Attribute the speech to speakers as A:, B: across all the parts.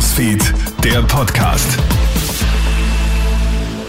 A: Newsfeed, der Podcast.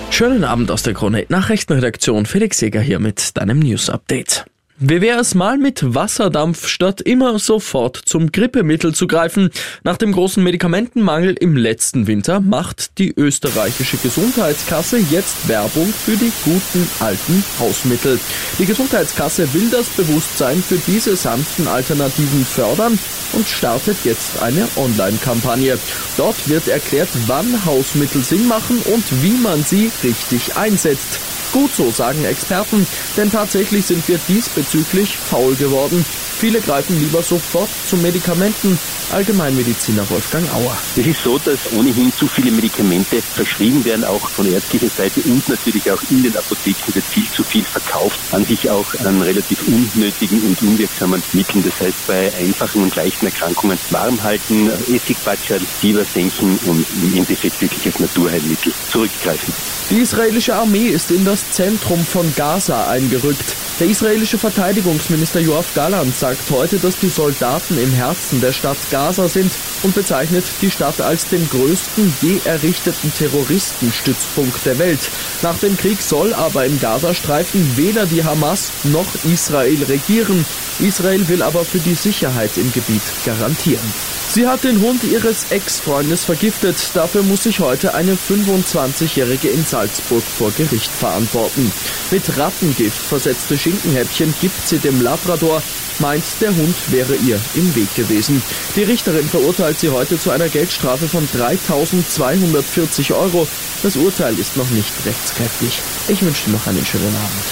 B: Schönen Abend aus der Krone Nachrichtenredaktion. Felix Jäger hier mit deinem News Update. Wie wäre es mal mit Wasserdampf, statt immer sofort zum Grippemittel zu greifen? Nach dem großen Medikamentenmangel im letzten Winter macht die österreichische Gesundheitskasse jetzt Werbung für die guten alten Hausmittel. Die Gesundheitskasse will das Bewusstsein für diese sanften Alternativen fördern und startet jetzt eine Online-Kampagne. Dort wird erklärt, wann Hausmittel Sinn machen und wie man sie richtig einsetzt. Gut so, sagen Experten, denn tatsächlich sind wir diesbezüglich faul geworden. Viele greifen lieber sofort zu Medikamenten. Allgemeinmediziner Wolfgang Auer.
C: Es ist so, dass ohnehin zu viele Medikamente verschrieben werden, auch von ärztlicher Seite und natürlich auch in den Apotheken wird viel zu viel verkauft, an sich auch an relativ unnötigen und unwirksamen Mitteln. Das heißt, bei einfachen und leichten Erkrankungen warm halten, Essigbatscherl, Fieber senken und im Endeffekt wirklich als Naturheilmittel zurückgreifen.
B: Die israelische Armee ist in das Zentrum von Gaza eingerückt. Der israelische Verteidigungsminister Joachim Galland sagt heute, dass die Soldaten im Herzen der Stadt Gaza sind und bezeichnet die Stadt als den größten je errichteten Terroristenstützpunkt der Welt. Nach dem Krieg soll aber im Gazastreifen weder die Hamas noch Israel regieren. Israel will aber für die Sicherheit im Gebiet garantieren. Sie hat den Hund ihres Ex-Freundes vergiftet. Dafür muss sich heute eine 25-Jährige in Salzburg vor Gericht verantworten. Mit Rattengift versetzte Schinkenhäppchen gibt sie dem Labrador, meint, der Hund wäre ihr im Weg gewesen. Die Richterin verurteilt sie heute zu einer Geldstrafe von 3.240 Euro. Das Urteil ist noch nicht rechtskräftig. Ich wünsche noch einen schönen Abend.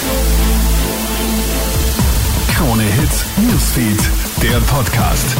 A: Krone Hits, Newsfeed, der Podcast.